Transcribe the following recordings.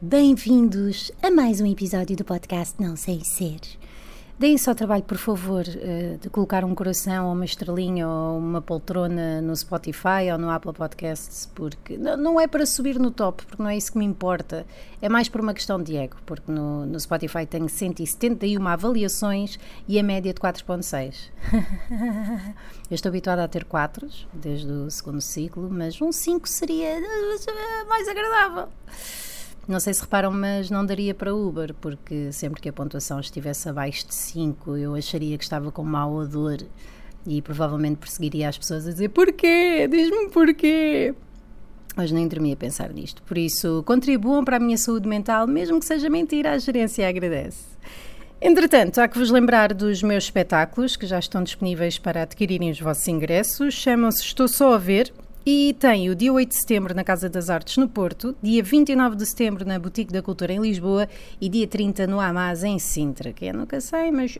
Bem-vindos a mais um episódio do podcast Não Sei Ser. Deem só trabalho, por favor, eh, de colocar um coração ou uma estrelinha ou uma poltrona no Spotify ou no Apple Podcasts, porque não é para subir no top, porque não é isso que me importa. É mais por uma questão de ego, porque no, no Spotify tenho 171 avaliações e a média de 4.6. Eu estou habituada a ter 4 desde o segundo ciclo, mas um 5 seria mais agradável. Não sei se reparam, mas não daria para Uber, porque sempre que a pontuação estivesse abaixo de 5, eu acharia que estava com mau odor e provavelmente perseguiria as pessoas a dizer porquê? Diz-me porquê? Mas nem dormi a pensar nisto. Por isso, contribuam para a minha saúde mental, mesmo que seja mentira, a gerência agradece. Entretanto, há que vos lembrar dos meus espetáculos que já estão disponíveis para adquirirem os vossos ingressos. Chamam-se Estou Só a Ver e tem o dia 8 de setembro na Casa das Artes no Porto, dia 29 de setembro na Boutique da Cultura em Lisboa e dia 30 no Amaz em Sintra, que eu nunca sei, mas.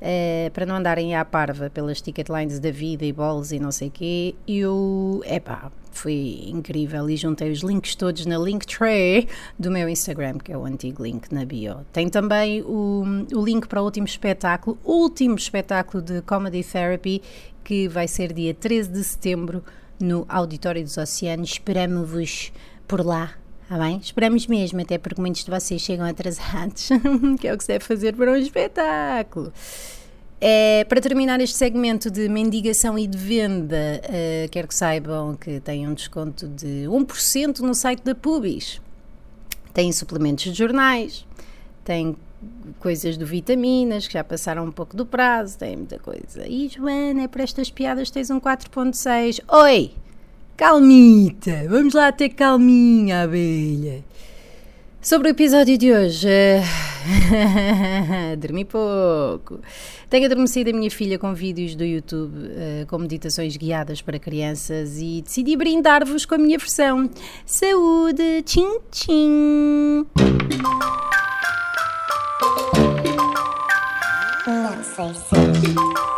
É, para não andarem à parva pelas ticket lines da vida e bolos e não sei o quê, eu. Epá, foi incrível e juntei os links todos na Linktree do meu Instagram, que é o antigo link na bio. Tem também o, o link para o último espetáculo, último espetáculo de Comedy Therapy, que vai ser dia 13 de setembro no Auditório dos Oceanos. Esperamos-vos por lá. Tá bem? Esperamos mesmo, até porque muitos de vocês chegam atrasados, que é o que se deve fazer para um espetáculo. É, para terminar este segmento de mendigação e de venda, uh, quero que saibam que tem um desconto de 1% no site da Pubis. Tem suplementos de jornais, tem coisas do vitaminas que já passaram um pouco do prazo, tem muita coisa. E Joana, para estas piadas tens um 4.6. Oi! Calmita! Vamos lá ter calminha, abelha. Sobre o episódio de hoje, dormi pouco. Tenho adormecido a minha filha com vídeos do YouTube uh, com meditações guiadas para crianças e decidi brindar-vos com a minha versão. Saúde! Tchim, tchim! Não sei se.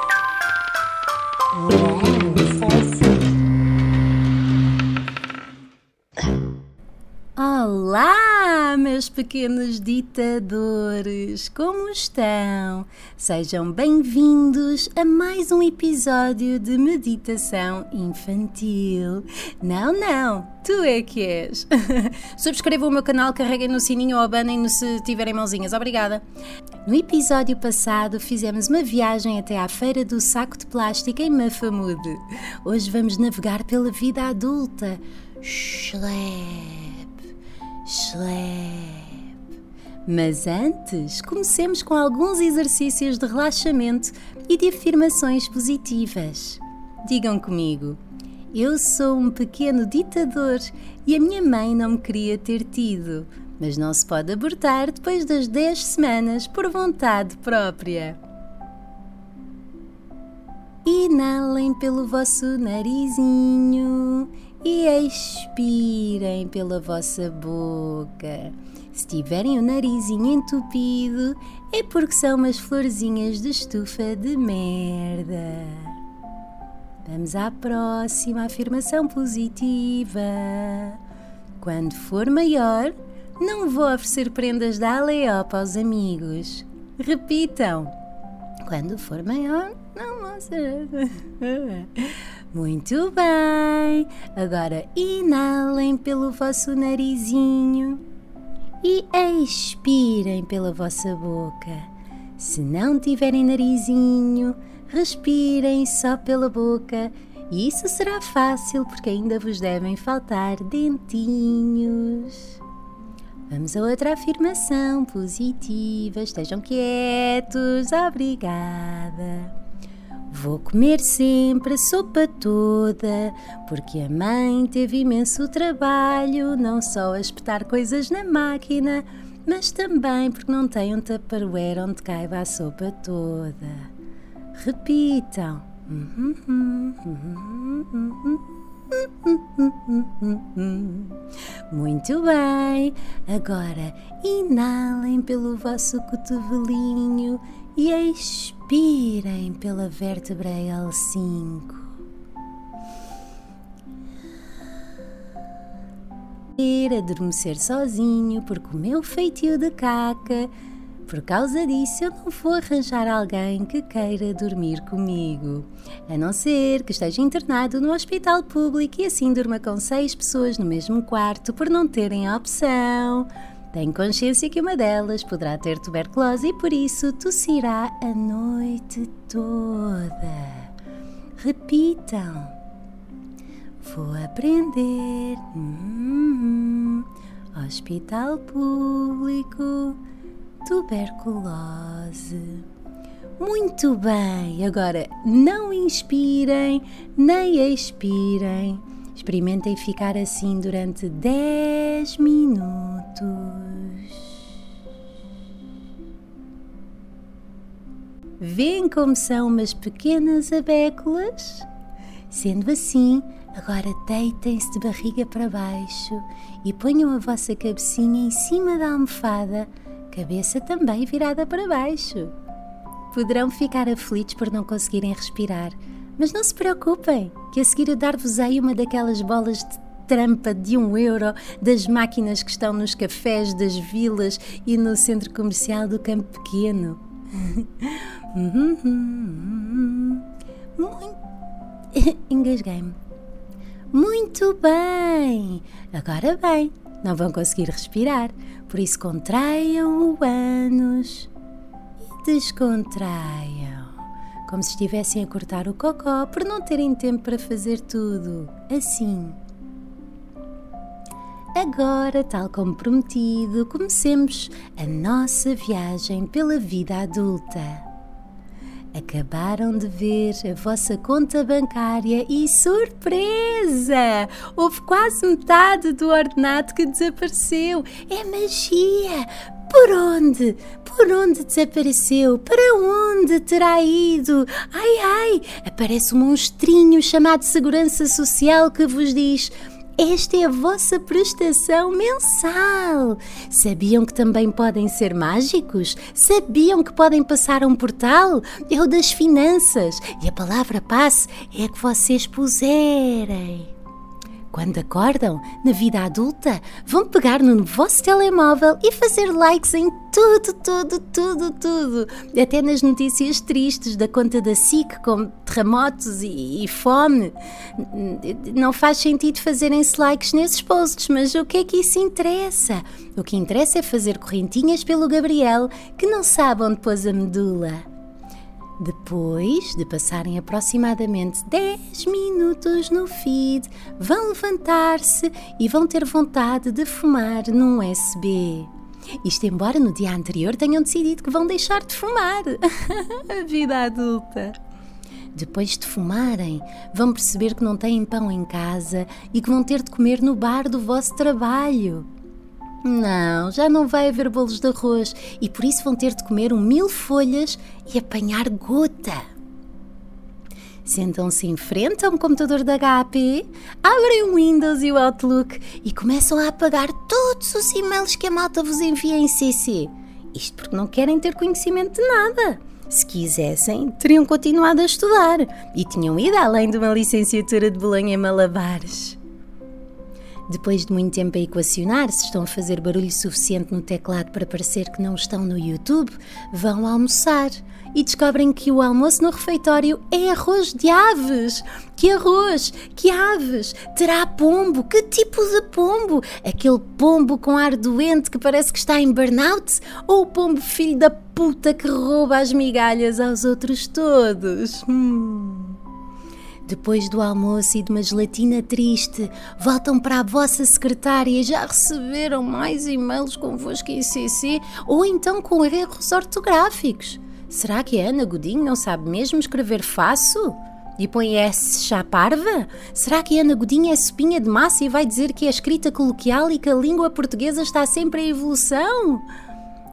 Meus pequenos ditadores! Como estão? Sejam bem-vindos a mais um episódio de meditação infantil. Não, não, tu é que és! Subscrevam o meu canal, carreguem no sininho ou abanem-no se tiverem mãozinhas. Obrigada! No episódio passado fizemos uma viagem até à Feira do Saco de Plástico em Mafamude. Hoje vamos navegar pela vida adulta. Schlep Schlep. Mas antes, comecemos com alguns exercícios de relaxamento e de afirmações positivas. Digam comigo: Eu sou um pequeno ditador e a minha mãe não me queria ter tido, mas não se pode abortar depois das 10 semanas por vontade própria. Inalem pelo vosso narizinho e expirem pela vossa boca. Se tiverem o narizinho entupido, é porque são umas florzinhas de estufa de merda. Vamos à próxima afirmação positiva. Quando for maior, não vou oferecer prendas da Aleopa aos amigos. Repitam. Quando for maior, não ser. Muito bem! Agora inalem pelo vosso narizinho e expirem pela vossa boca. Se não tiverem narizinho, respirem só pela boca. E isso será fácil porque ainda vos devem faltar dentinhos. Vamos a outra afirmação positiva. Estejam quietos. Obrigada. Vou comer sempre a sopa toda, porque a mãe teve imenso trabalho, não só a espetar coisas na máquina, mas também porque não tem um tupperware onde caiba a sopa toda. Repitam. Muito bem, agora inalem pelo vosso cotovelinho e expirem pela vértebra L5. adormecer sozinho porque o meu feitio de caca. Por causa disso, eu não vou arranjar alguém que queira dormir comigo. A não ser que esteja internado no hospital público e assim durma com seis pessoas no mesmo quarto por não terem a opção. Tenho consciência que uma delas poderá ter tuberculose e por isso tossirá a noite toda. Repitam. Vou aprender. Hum, hospital público. Tuberculose. Muito bem. Agora não inspirem nem expirem. Experimentem ficar assim durante 10 minutos. Vêem como são umas pequenas abéculas? Sendo assim, agora deitem-se de barriga para baixo e ponham a vossa cabecinha em cima da almofada, cabeça também virada para baixo. Poderão ficar aflitos por não conseguirem respirar, mas não se preocupem, que a seguir eu dar-vos-ei uma daquelas bolas de trampa de um euro das máquinas que estão nos cafés das vilas e no centro comercial do Campo Pequeno. Muito Engasguei-me. Muito bem! Agora bem, não vão conseguir respirar, por isso contraiam o ânus e descontraiam, como se estivessem a cortar o cocó por não terem tempo para fazer tudo. Assim. Agora, tal como prometido, comecemos a nossa viagem pela vida adulta. Acabaram de ver a vossa conta bancária e surpresa! Houve quase metade do ordenado que desapareceu. É magia! Por onde? Por onde desapareceu? Para onde terá ido? Ai ai! Aparece um monstrinho chamado Segurança Social que vos diz: esta é a vossa prestação mensal. Sabiam que também podem ser mágicos? Sabiam que podem passar um portal? É o das finanças. E a palavra passe é a que vocês puserem. Quando acordam, na vida adulta, vão pegar no vosso telemóvel e fazer likes em tudo, tudo, tudo, tudo. Até nas notícias tristes da conta da SIC, como terremotos e, e fome. Não faz sentido fazerem-se likes nesses posts, mas o que é que isso interessa? O que interessa é fazer correntinhas pelo Gabriel, que não sabe onde pôs a medula. Depois de passarem aproximadamente 10 minutos no feed, vão levantar-se e vão ter vontade de fumar num USB. Isto embora no dia anterior tenham decidido que vão deixar de fumar. A vida adulta. Depois de fumarem, vão perceber que não têm pão em casa e que vão ter de comer no bar do vosso trabalho. Não, já não vai haver bolos de arroz e por isso vão ter de comer um mil folhas e apanhar gota. Sentam-se em frente a um computador da HP, abrem o Windows e o Outlook e começam a apagar todos os e-mails que a malta vos envia em CC. Isto porque não querem ter conhecimento de nada. Se quisessem, teriam continuado a estudar e tinham ido além de uma licenciatura de Bolonha em Malabares. Depois de muito tempo a equacionar se estão a fazer barulho suficiente no teclado para parecer que não estão no YouTube, vão almoçar e descobrem que o almoço no refeitório é arroz de aves. Que arroz? Que aves? Terá pombo? Que tipo de pombo? Aquele pombo com ar doente que parece que está em burnout? Ou o pombo filho da puta que rouba as migalhas aos outros todos? Hum. Depois do almoço e de uma gelatina triste, voltam para a vossa secretária já receberam mais e-mails convosco em CC ou então com erros ortográficos. Será que a Ana Godinho não sabe mesmo escrever fácil? E põe S chá parva? Será que a Ana Godinho é supinha de massa e vai dizer que a escrita coloquial e que a língua portuguesa está sempre em evolução?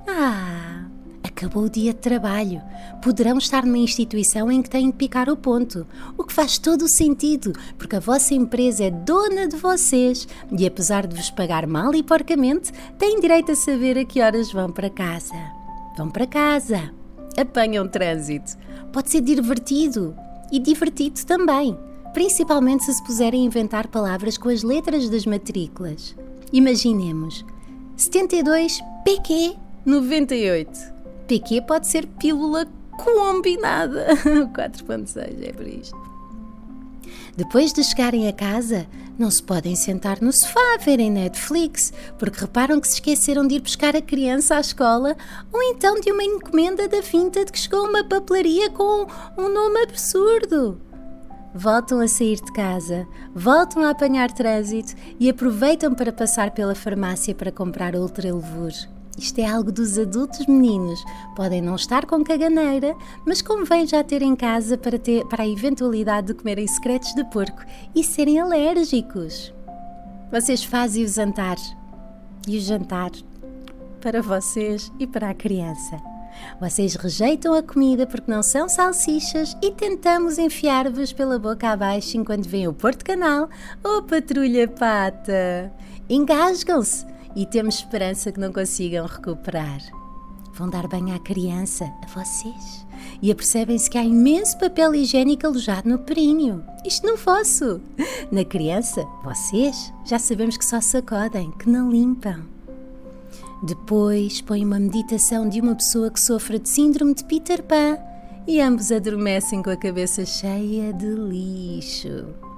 Ah! Acabou o dia de trabalho. Poderão estar numa instituição em que têm de picar o ponto, o que faz todo o sentido, porque a vossa empresa é dona de vocês e, apesar de vos pagar mal e porcamente, têm direito a saber a que horas vão para casa. Vão para casa. Apanham trânsito. Pode ser divertido e divertido também, principalmente se se puserem a inventar palavras com as letras das matrículas. Imaginemos 72 PQ 98. PQ pode ser pílula combinada. 4.6 é por isto. Depois de chegarem a casa, não se podem sentar no sofá a verem Netflix, porque reparam que se esqueceram de ir buscar a criança à escola ou então de uma encomenda da Vinta de que chegou uma papelaria com um nome absurdo. Voltam a sair de casa, voltam a apanhar trânsito e aproveitam para passar pela farmácia para comprar outra levure. Isto é algo dos adultos meninos. Podem não estar com caganeira, mas convém já ter em casa para, ter, para a eventualidade de comerem secretos de porco e serem alérgicos. Vocês fazem o jantar. E o jantar para vocês e para a criança. Vocês rejeitam a comida porque não são salsichas e tentamos enfiar-vos pela boca abaixo enquanto vem o Porto Canal ou a Patrulha Pata. Engasgam-se e temos esperança que não consigam recuperar. Vão dar banho à criança, a vocês, e apercebem-se que há imenso papel higiênico alojado no períneo. Isto não fosso. Na criança, vocês, já sabemos que só sacodem, que não limpam. Depois põe uma meditação de uma pessoa que sofre de síndrome de Peter Pan e ambos adormecem com a cabeça cheia de lixo.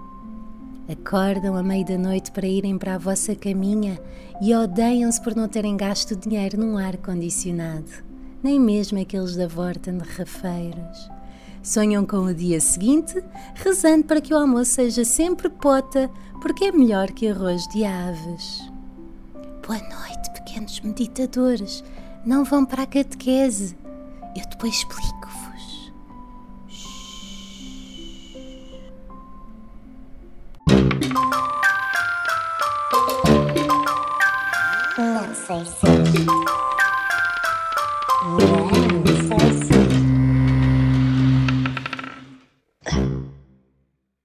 Acordam à meia da noite para irem para a vossa caminha e odeiam-se por não terem gasto dinheiro num ar-condicionado, nem mesmo aqueles da Vorten de Rafeiros. Sonham com o dia seguinte, rezando para que o almoço seja sempre pota, porque é melhor que arroz de aves. Boa noite, pequenos meditadores. Não vão para a catequese. Eu depois explico-vos. Não sei se. Não.